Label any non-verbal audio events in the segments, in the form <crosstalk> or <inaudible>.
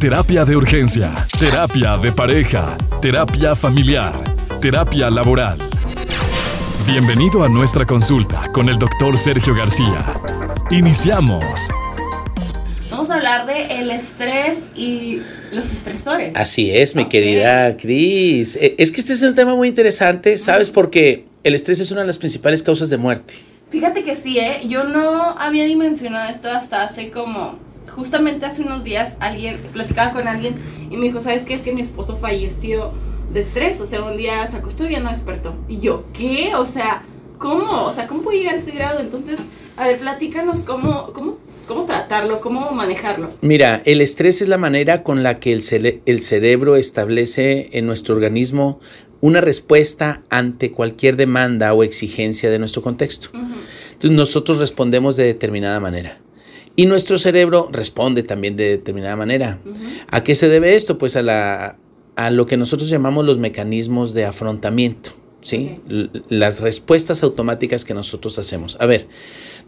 Terapia de urgencia, terapia de pareja, terapia familiar, terapia laboral. Bienvenido a nuestra consulta con el doctor Sergio García. Iniciamos. Vamos a hablar de el estrés y los estresores. Así es, mi querida Cris. Eh, Es que este es un tema muy interesante, ¿sabes? Porque el estrés es una de las principales causas de muerte. Fíjate que sí, ¿eh? Yo no había dimensionado esto hasta hace como, justamente hace unos días, alguien, platicaba con alguien y me dijo, ¿sabes qué? Es que mi esposo falleció de estrés, o sea, un día se acostó y ya no despertó. Y yo, ¿qué? O sea, ¿cómo? O sea, ¿cómo puede llegar a ese grado? Entonces, a ver, platícanos cómo, cómo, cómo tratarlo, cómo manejarlo. Mira, el estrés es la manera con la que el, cerebro establece en nuestro organismo una respuesta ante cualquier demanda o exigencia de nuestro contexto. Entonces nosotros respondemos de determinada manera. Y nuestro cerebro responde también de determinada manera. ¿A qué se debe esto? Pues a, la, a lo que nosotros llamamos los mecanismos de afrontamiento, ¿sí? Las respuestas automáticas que nosotros hacemos. A ver,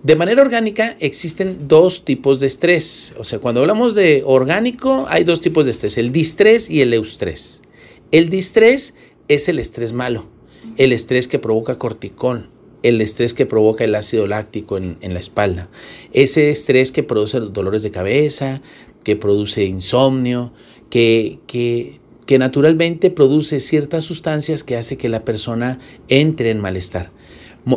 de manera orgánica existen dos tipos de estrés. O sea, cuando hablamos de orgánico, hay dos tipos de estrés, el distrés y el eustrés. El distrés es el estrés malo, el estrés que provoca corticol, el estrés que provoca el ácido láctico en, en la espalda, ese estrés que produce dolores de cabeza, que produce insomnio, que, que, que naturalmente produce ciertas sustancias que hace que la persona entre en malestar.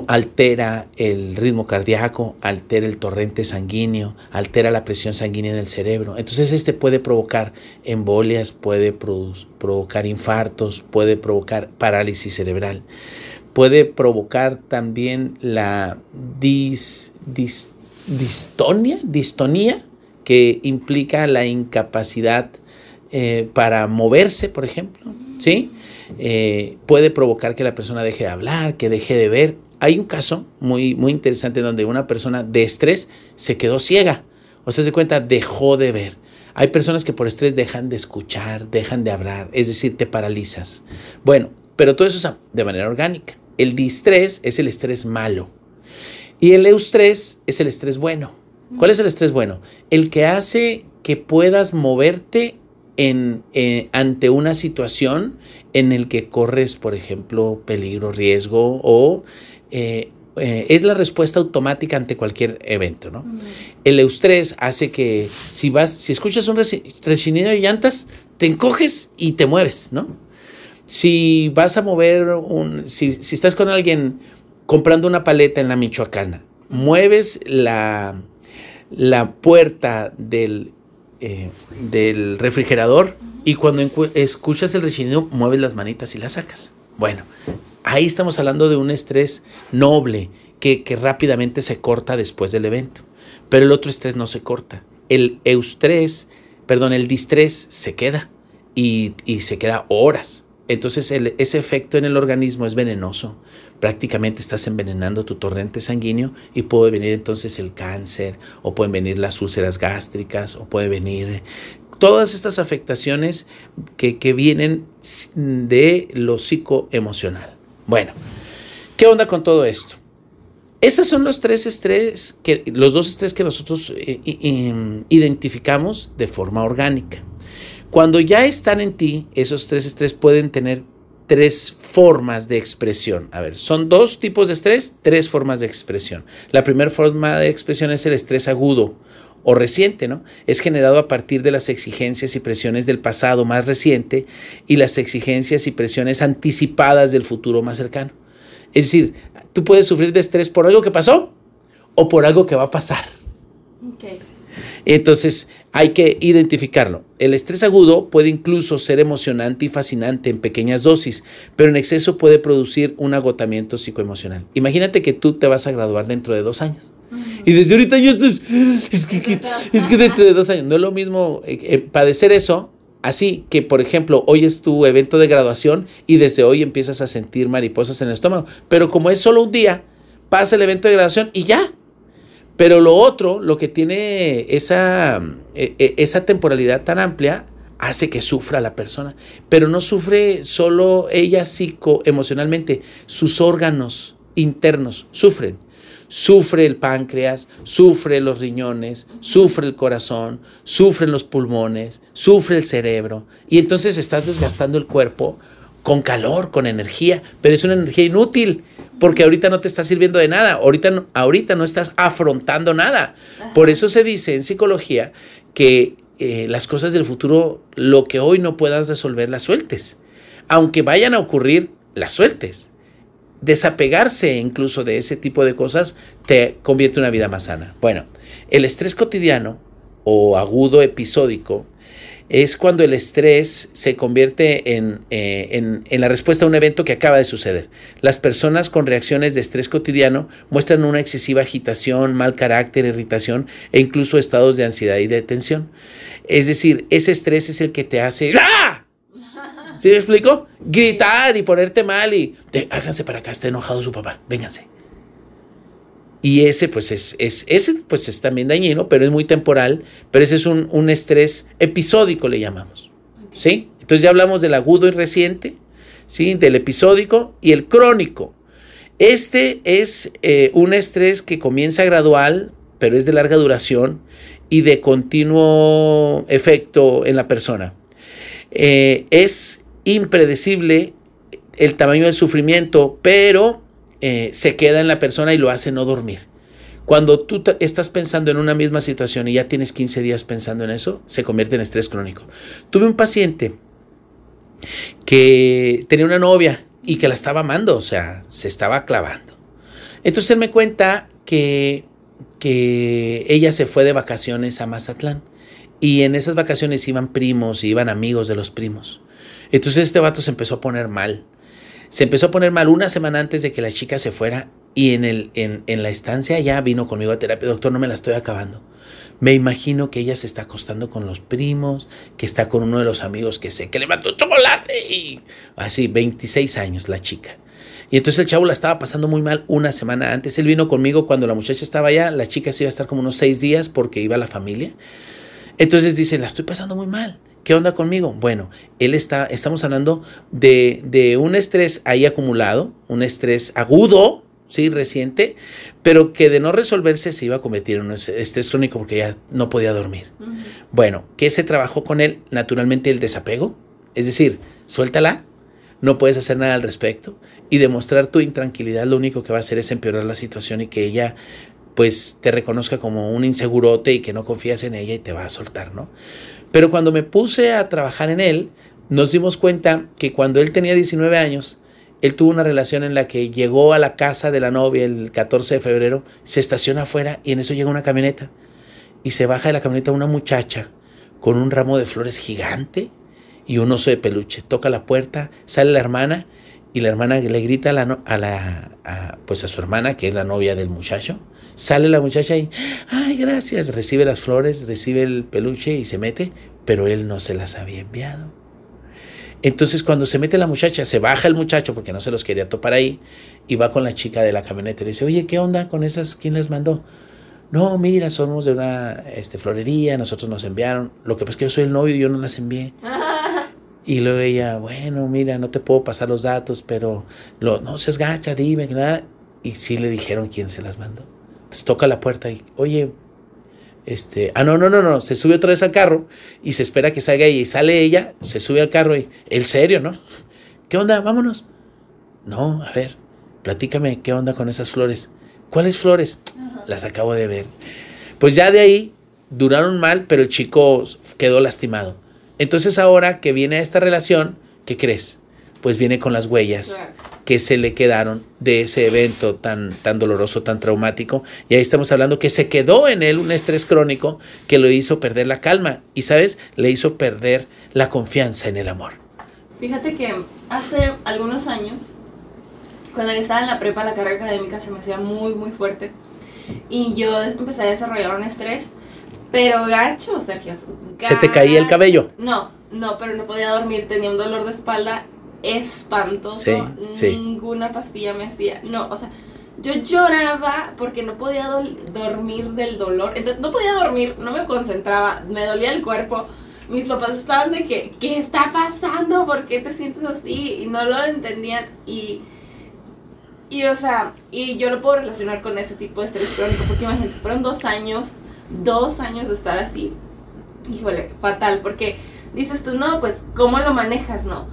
Altera el ritmo cardíaco, altera el torrente sanguíneo, altera la presión sanguínea en el cerebro. Entonces este puede provocar embolias, puede provocar infartos, puede provocar parálisis cerebral puede provocar también la dis, dis- distonia, distonía, que implica la incapacidad eh, para moverse, por ejemplo, ¿sí? Eh, puede provocar que la persona deje de hablar, que deje de ver. Hay un caso muy, muy interesante donde una persona de estrés se quedó ciega, o sea, se cuenta, dejó de ver. Hay personas que por estrés dejan de escuchar, dejan de hablar, es decir, te paralizas. Bueno, pero todo eso es de manera orgánica. El distrés es el estrés malo y el eustrés es el estrés bueno. ¿Cuál es el estrés bueno? El que hace que puedas moverte en, eh, ante una situación en el que corres, por ejemplo, peligro, riesgo o eh, eh, es la respuesta automática ante cualquier evento, ¿no? Ujú. El eustrés hace que si vas, si escuchas un rechinido de llantas, te encoges y te mueves, ¿no? Si vas a mover un, si, estás con alguien comprando una paleta en la Michoacana, mueves la, la puerta del, eh, del refrigerador y cuando escuchas el rechinido, mueves las manitas y las sacas. Bueno, ahí estamos hablando de un estrés noble que, que rápidamente se corta después del evento. Pero el otro estrés no se corta. El eustrés, perdón, el distrés se queda y, y se queda horas. Entonces ese efecto en el organismo es venenoso. Prácticamente estás envenenando tu torrente sanguíneo y puede venir entonces el cáncer o pueden venir las úlceras gástricas o puede venir todas estas afectaciones que, vienen de lo psicoemocional. Bueno, ¿qué onda con todo esto? Esos son los tres estrés, que, los dos estrés que nosotros eh, identificamos de forma orgánica. Cuando ya están en ti, esos tres estrés pueden tener tres formas de expresión. A ver, son dos tipos de estrés, tres formas de expresión. La primera forma de expresión es el estrés agudo o reciente, ¿no? Es generado a partir de las exigencias y presiones del pasado más reciente y las exigencias y presiones anticipadas del futuro más cercano. Es decir, tú puedes sufrir de estrés por algo que pasó o por algo que va a pasar. Ok. Entonces hay que identificarlo. El estrés agudo puede incluso ser emocionante y fascinante en pequeñas dosis, pero en exceso puede producir un agotamiento psicoemocional. Imagínate que tú te vas a graduar dentro de dos años. Y desde ahorita yo estoy... Es que, que- <laughs> es que dentro de dos años no es lo mismo eh, eh, padecer eso. Así que, por ejemplo, hoy es tu evento de graduación y desde hoy empiezas a sentir mariposas en el estómago. Pero como es solo un día, pasa el evento de graduación y ya. Pero lo otro, lo que tiene esa, eh, eh, esa temporalidad tan amplia, hace que sufra la persona. Pero no sufre solo ella psicoemocionalmente, sus órganos internos sufren. sufre el páncreas, sufre los riñones, sufre el corazón, sufren los pulmones, sufre el cerebro. Y entonces estás desgastando el cuerpo con calor, con energía, pero es una energía inútil porque ahorita no te está sirviendo de nada, ahorita no, ahorita no estás afrontando nada. Por eso se dice en psicología que eh, las cosas del futuro, lo que hoy no puedas resolver, las sueltes. Aunque vayan a ocurrir, las sueltes. Desapegarse incluso de ese tipo de cosas te convierte en una vida más sana. Bueno, el estrés cotidiano o agudo episódico es cuando el estrés se convierte en, eh, en, en, la respuesta a un evento que acaba de suceder. Las personas con reacciones de estrés cotidiano muestran una excesiva agitación, mal carácter, irritación e incluso estados de ansiedad y de tensión. Es decir, ese estrés es el que te hace... ¡Ah! ¿Sí me explico? Gritar y ponerte mal y... háganse para acá, está enojado su papá, vénganse. Y ese pues es, es, ese pues es también dañino, pero es muy temporal, pero ese es un, un estrés episódico, le llamamos. ¿Sí? Entonces ya hablamos del agudo y reciente, ¿sí? Del episódico y el crónico. Este es eh, un estrés que comienza gradual, pero es de larga duración y de continuo efecto en la persona. Eh, es impredecible el tamaño del sufrimiento, pero eh, se queda en la persona y lo hace no dormir. Cuando tú estás pensando en una misma situación y ya tienes 15 días pensando en eso, se convierte en estrés crónico. Tuve un paciente que tenía una novia y que la estaba amando, o sea, se estaba clavando. Entonces él me cuenta que, que ella se fue de vacaciones a Mazatlán y en esas vacaciones iban primos y iban amigos de los primos. Entonces este vato se empezó a poner mal se empezó a poner mal una semana antes de que la chica se fuera y en, el, en, en la estancia ya vino conmigo a terapia. Doctor, no me la estoy acabando. Me imagino que ella se está acostando con los primos, que está con uno de los amigos que sé que le mandó chocolate y así, 26 años la chica. Y entonces el chavo la estaba pasando muy mal una semana antes. Él vino conmigo cuando la muchacha estaba allá, la chica se iba a estar como unos seis días porque iba a la familia. Entonces dice, la estoy pasando muy mal. ¿Qué onda conmigo? Bueno, él está, estamos hablando de, de un estrés ahí acumulado, un estrés agudo, sí, reciente, pero que de no resolverse se iba a convertir en un estrés crónico porque ya no podía dormir. Uh -huh. Bueno, ¿qué se trabajó con él? Naturalmente el desapego, es decir, suéltala, no puedes hacer nada al respecto y demostrar tu intranquilidad lo único que va a hacer es empeorar la situación y que ella pues te reconozca como un insegurote y que no confías en ella y te va a soltar, ¿no? Pero cuando me puse a trabajar en él, nos dimos cuenta que cuando él tenía 19 años, él tuvo una relación en la que llegó a la casa de la novia el 14 de febrero, se estaciona afuera y en eso llega una camioneta y se baja de la camioneta una muchacha con un ramo de flores gigante y un oso de peluche. Toca la puerta, sale la hermana y la hermana le grita a la, a la pues a su hermana, que es la novia del muchacho. Sale la muchacha y, ay, gracias, recibe las flores, recibe el peluche y se mete, pero él no se las había enviado. Entonces cuando se mete la muchacha, se baja el muchacho porque no se los quería topar ahí y va con la chica de la camioneta y le dice, oye, ¿qué onda con esas? ¿Quién las mandó? No, mira, somos de una este, florería, nosotros nos enviaron. Lo que pasa es que yo soy el novio y yo no las envié. <laughs> Y luego ella, bueno, mira, no te puedo pasar los datos, pero lo, no seas gacha, dime, nada. Y sí le dijeron quién se las mandó. Entonces toca la puerta y, oye, este, ah, no, no, no, no, se sube otra vez al carro y se espera que salga ella y sale ella, se sube al carro y, el serio, ¿no? ¿Qué onda? Vámonos. No, a ver, platícame, ¿qué onda con esas flores? ¿Cuáles flores? Ajá. Las acabo de ver. Pues ya de ahí duraron mal, pero el chico quedó lastimado. Entonces ahora que viene a esta relación, ¿qué crees? Pues viene con las huellas claro. Que se le quedaron de ese evento tan, tan doloroso, tan traumático. Y ahí estamos hablando que se quedó en él un estrés crónico que lo hizo perder la calma y, ¿sabes? Le hizo perder la confianza en el amor. Fíjate que hace algunos años, cuando yo estaba en la prepa, la carrera académica se me hacía muy, muy fuerte. Y yo empecé a desarrollar un estrés pero gacho, Sergio. Gacho. ¿Se te caía el cabello? No, no, pero no podía dormir. Tenía un dolor de espalda espantoso. Sí, Ninguna pastilla me hacía. No, o sea, yo lloraba porque no podía do dormir del dolor. Entonces, no podía dormir, no me concentraba, me dolía el cuerpo. Mis papás estaban de que, ¿qué está pasando? ¿Por qué te sientes así? Y no lo entendían. Y, Y o sea, y yo lo puedo relacionar con ese tipo de estrés crónico, porque imagínate, fueron dos años, dos años de estar así. Híjole, fatal, porque dices tú, no, pues, ¿cómo lo manejas, no?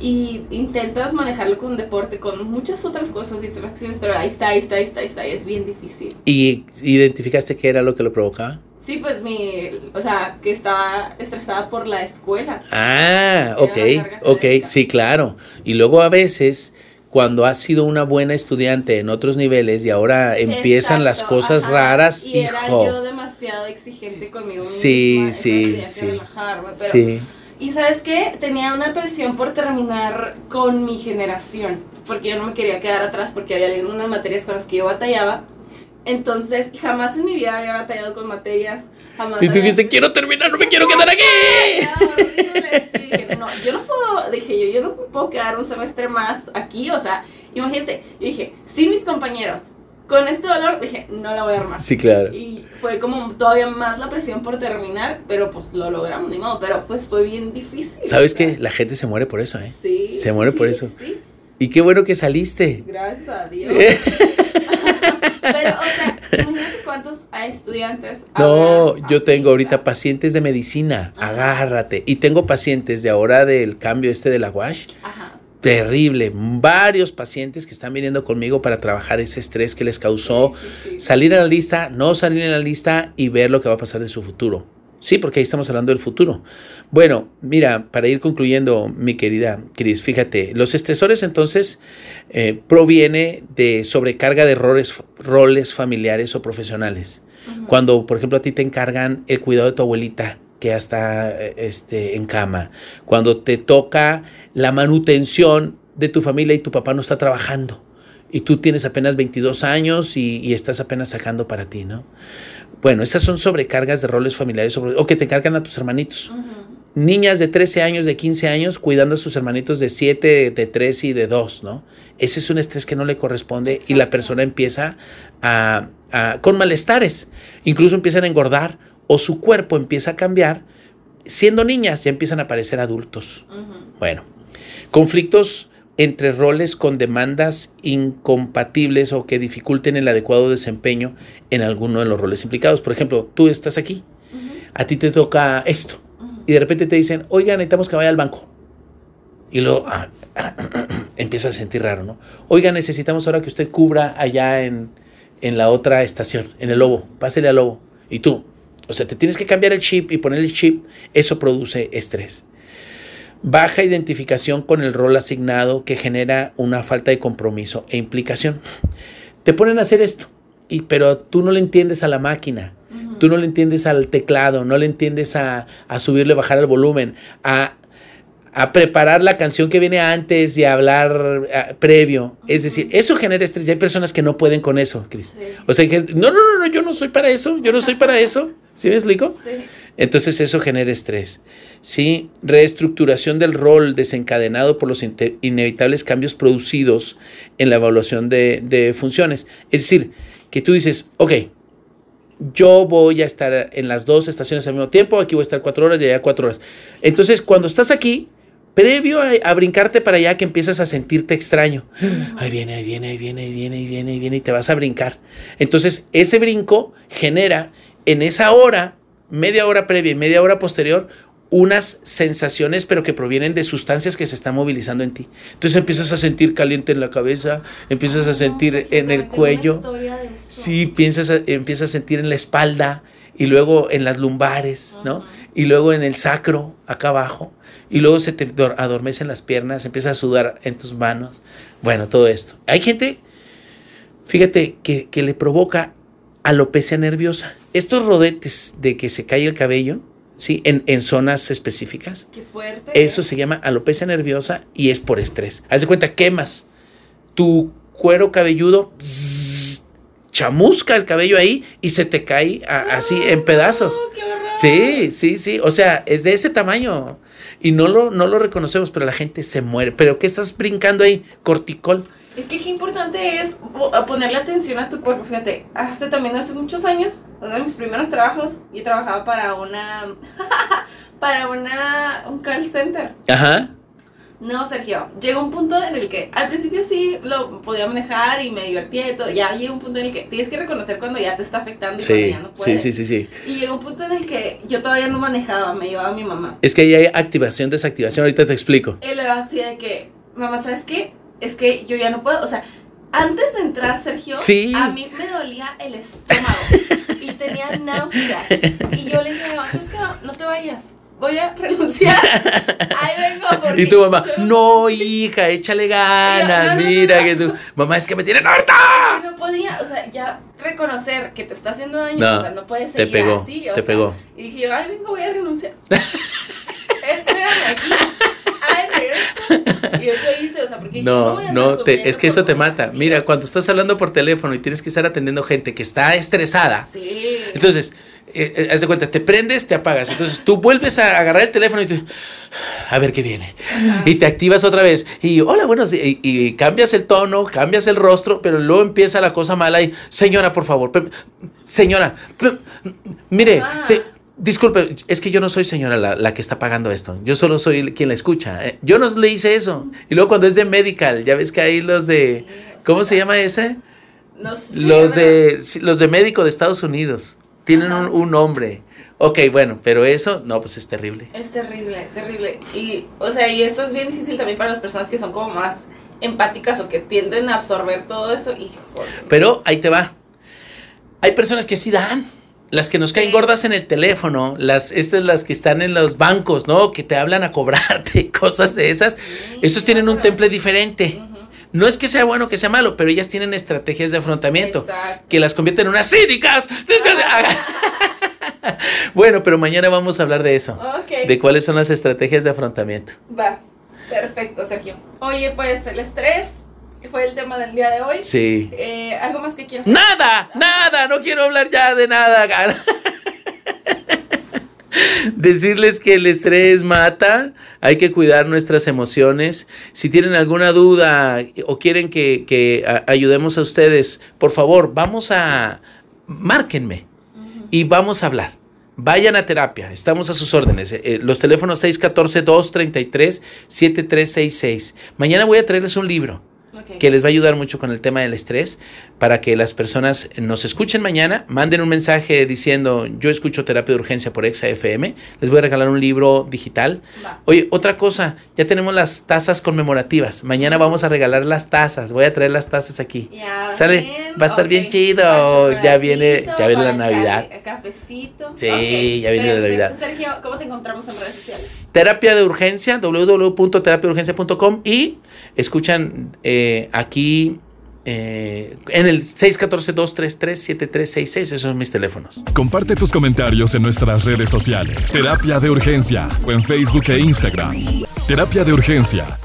Y intentas manejarlo con deporte, con muchas otras cosas, distracciones, pero ahí está, ahí está, ahí está, ahí está, y es bien difícil. ¿Y identificaste qué era lo que lo provocaba? Sí, pues mi, o sea, que estaba estresada por la escuela. Ah, ok, ok, sí, claro. Y luego a veces, cuando has sido una buena estudiante en otros niveles y ahora empiezan las cosas raras, y era yo demasiado exigente conmigo sí, misma, sí, sí, relajarme, pero, sí. Y sabes qué, tenía una presión por terminar con mi generación, porque yo no me quería quedar atrás porque había unas materias con las que yo batallaba entonces, jamás en mi vida había batallado con materias. Jamás y tú dijiste, quiero terminar, no me quiero quedar aquí. no, yo no puedo, dije yo, yo no puedo quedar un semestre más aquí, o sea, imagínate, yo dije, sí, mis compañeros, con este dolor, dije, no la voy a armar. Sí, claro. Y fue como todavía más la presión por terminar, pero pues lo logramos, ni modo, pero pues fue bien difícil. ¿Sabes qué? La gente se muere por eso, ¿eh? Sí. Se muere por eso. Sí. Y qué bueno que saliste. Gracias a Dios. <laughs> Pero, o sea, imagínate cuántos estudiantes. No, yo tengo ahorita pacientes de medicina, agárrate. Y tengo pacientes de ahora del cambio este de la WASH. Terrible, varios pacientes que están viniendo conmigo para trabajar ese estrés que les causó salir a la lista, no salir en la lista y ver lo que va a pasar en su futuro. Sí, porque ahí estamos hablando del futuro. Bueno, mira, para ir concluyendo, mi querida Cris, fíjate, los estresores entonces eh, proviene de sobrecarga de roles, roles familiares o profesionales. Cuando, por ejemplo, a ti te encargan el cuidado de tu abuelita que ya está eh, este, en cama. Cuando te toca la manutención de tu familia y tu papá no está trabajando. Y tú tienes apenas 22 años y, y estás apenas sacando para ti, ¿no? Bueno, esas son sobrecargas de roles familiares o que te cargan a tus hermanitos. Niñas de 13 años, de 15 años, cuidando a sus hermanitos de 7, de 3 y de 2, ¿no? Ese es un estrés que no le corresponde y la persona empieza a, con malestares. Incluso empiezan a engordar o su cuerpo empieza a cambiar. Siendo niñas ya empiezan a aparecer adultos. Bueno, conflictos entre roles con demandas incompatibles o que dificulten el adecuado desempeño en alguno de los roles implicados. Por ejemplo, tú estás aquí, a ti te toca esto, y de repente te dicen, oiga, necesitamos que vaya al banco. Y luego ah, <coughs> empieza a sentir raro, ¿no? Oiga, necesitamos ahora que usted cubra allá en, en la otra estación, en el lobo, pásele al lobo. Y tú, o sea, te tienes que cambiar el chip y poner el chip, eso produce estrés baja identificación con el rol asignado que genera una falta de compromiso e implicación. Te ponen a hacer esto, y, pero tú no le entiendes a la máquina, tú no le entiendes al teclado, no le entiendes a, a subirle, bajar el volumen, a, a, preparar la canción que viene antes y a hablar previo. Es decir, eso genera estrés. Ya hay personas que no pueden con eso, Cris. O sea, que, no, no, no, no, yo no soy para eso, yo no soy para eso. ¿Sí me explico? <laughs> Sí. Entonces eso genera estrés. ¿Sí? Reestructuración del rol desencadenado por los inevitables cambios producidos en la evaluación de, funciones. Es decir, que tú dices, ok, yo voy a estar en las dos estaciones al mismo tiempo, aquí voy a estar cuatro horas y allá cuatro horas. Entonces, cuando estás aquí, previo a, brincarte para allá, que empiezas a sentirte extraño. Ahí viene, ahí viene, ahí viene, ahí viene, ahí viene, ahí viene, y te vas a brincar. Entonces, ese brinco genera en esa hora media hora previa y media hora posterior unas sensaciones, pero que provienen de sustancias que se están movilizando en ti. Entonces empiezas a sentir caliente en la cabeza, empiezas a sentir en el cuello, sí, piensas empiezas a sentir en la espalda y luego en las lumbares, ¿no? Y luego en el sacro, acá abajo, y luego se te adormecen las piernas, empiezas a sudar en tus manos. Bueno, todo esto. Hay gente, fíjate, que, que le provoca alopecia nerviosa. Estos rodetes de que se cae el cabello, ¿sí? En, en zonas específicas. Qué fuerte. Eso se llama alopecia nerviosa y es por estrés. Haz de cuenta, quemas tu cuero cabelludo, chamusca el cabello ahí y se te cae así en pedazos. Qué sí, sí, sí. O sea, es de ese tamaño. Y no lo, no lo reconocemos, pero la gente se muere. ¿Pero qué estás brincando ahí? Corticol. Es que qué importante es ponerle atención a tu cuerpo. Fíjate, hasta también hace muchos años, uno de mis primeros trabajos, yo trabajaba para una, <laughs> para una, un call center. Ajá. No, Sergio, llegó un punto en el que al principio sí lo podía manejar y me divertía y todo. Ya llegó un punto en el que tienes que reconocer cuando ya te está afectando y cuando ya no puedes. Sí, sí, sí, sí. Y llegó un punto en el que yo todavía no manejaba, me llevaba mi mamá. Es que ahí hay activación, desactivación, ahorita te explico. Y luego así de que, mamá, ¿sabes qué? Es que yo ya no puedo, o sea, antes de entrar, Sergio, a mí me dolía el estómago y tenía náuseas. Y yo le dije, mamá, ¿sabes qué? No te vayas voy a renunciar. Ahí vengo. Porque y tu mamá, no, hija, échale ganas. mira que tu mamá es que me tiene harta. No podía, o sea, ya reconocer que te está haciendo daño, no, o sea, no puedes seguir te pegó, así. O te pegó. Y dije yo, ay, vengo, voy a renunciar. <laughs> Espérame aquí. Ay, regreso. <laughs> Y eso hice, o sea, porque no, no, no te, es que eso te mata. Mira, cuando estás hablando por teléfono y tienes que estar atendiendo gente que está estresada. Sí. Entonces, eh, eh, haz de cuenta, te prendes, te apagas. Entonces tú vuelves a agarrar el teléfono y tú, a ver qué viene. Y te activas otra vez. Y hola, bueno, y, cambias el tono, cambias el rostro, pero luego empieza la cosa mala y, señora, por favor, señora, mire, disculpe, es que yo no soy señora la, que está pagando esto. Yo solo soy quien la escucha. Eh, yo no le hice eso. Y luego cuando es de medical, ya ves que hay los de, ¿cómo se llama ese? los de los de médico de Estados Unidos. Tienen un, nombre. Ok, bueno, pero eso, no, pues es terrible. Es terrible, terrible. Y, o sea, y eso es bien difícil también para las personas que son como más empáticas o que tienden a absorber todo eso. Hijo. Pero ahí te va. Hay personas que sí dan. Las que nos caen gordas en el teléfono, las, estas las que están en los bancos, ¿no? Que te hablan a cobrarte, <laughs> cosas de esas. esos tienen un temple diferente. No es que sea bueno o que sea malo, pero ellas tienen estrategias de afrontamiento que las convierten en unas cínicas. <laughs> bueno, pero mañana vamos a hablar de eso. De cuáles son las estrategias de afrontamiento. Va, perfecto, Sergio. Oye, pues el estrés fue el tema del día de hoy. Sí. Eh, ¿Algo más que quieras? Nada, nada, no quiero hablar ya de nada. <laughs> Decirles que el estrés mata, hay que cuidar nuestras emociones. Si tienen alguna duda o quieren que, ayudemos a ustedes, por favor, vamos a, márquenme y vamos a hablar. Vayan a terapia, estamos a sus órdenes. Eh, eh, los teléfonos 614-233-7366. Mañana voy a traerles un libro que les va a ayudar mucho con el tema del estrés para que las personas nos escuchen mañana, manden un mensaje diciendo yo escucho terapia de urgencia por ExaFM, les voy a regalar un libro digital. Oye, otra cosa, ya tenemos las tazas conmemorativas, mañana vamos a regalar las tazas, voy a traer las tazas aquí. ¿Sale? Va a estar bien chido, ya viene, ya viene la Navidad. Cafecito. Sí, ya viene la Navidad. Sergio, ¿cómo te encontramos en redes sociales? Terapia de urgencia, www.terapiadeurgencia.com y escuchan eh, aquí eh, en el 614-233-7366. Esos son mis teléfonos. Comparte tus comentarios en nuestras redes sociales. Terapia de Urgencia o en Facebook e Instagram. Terapia de Urgencia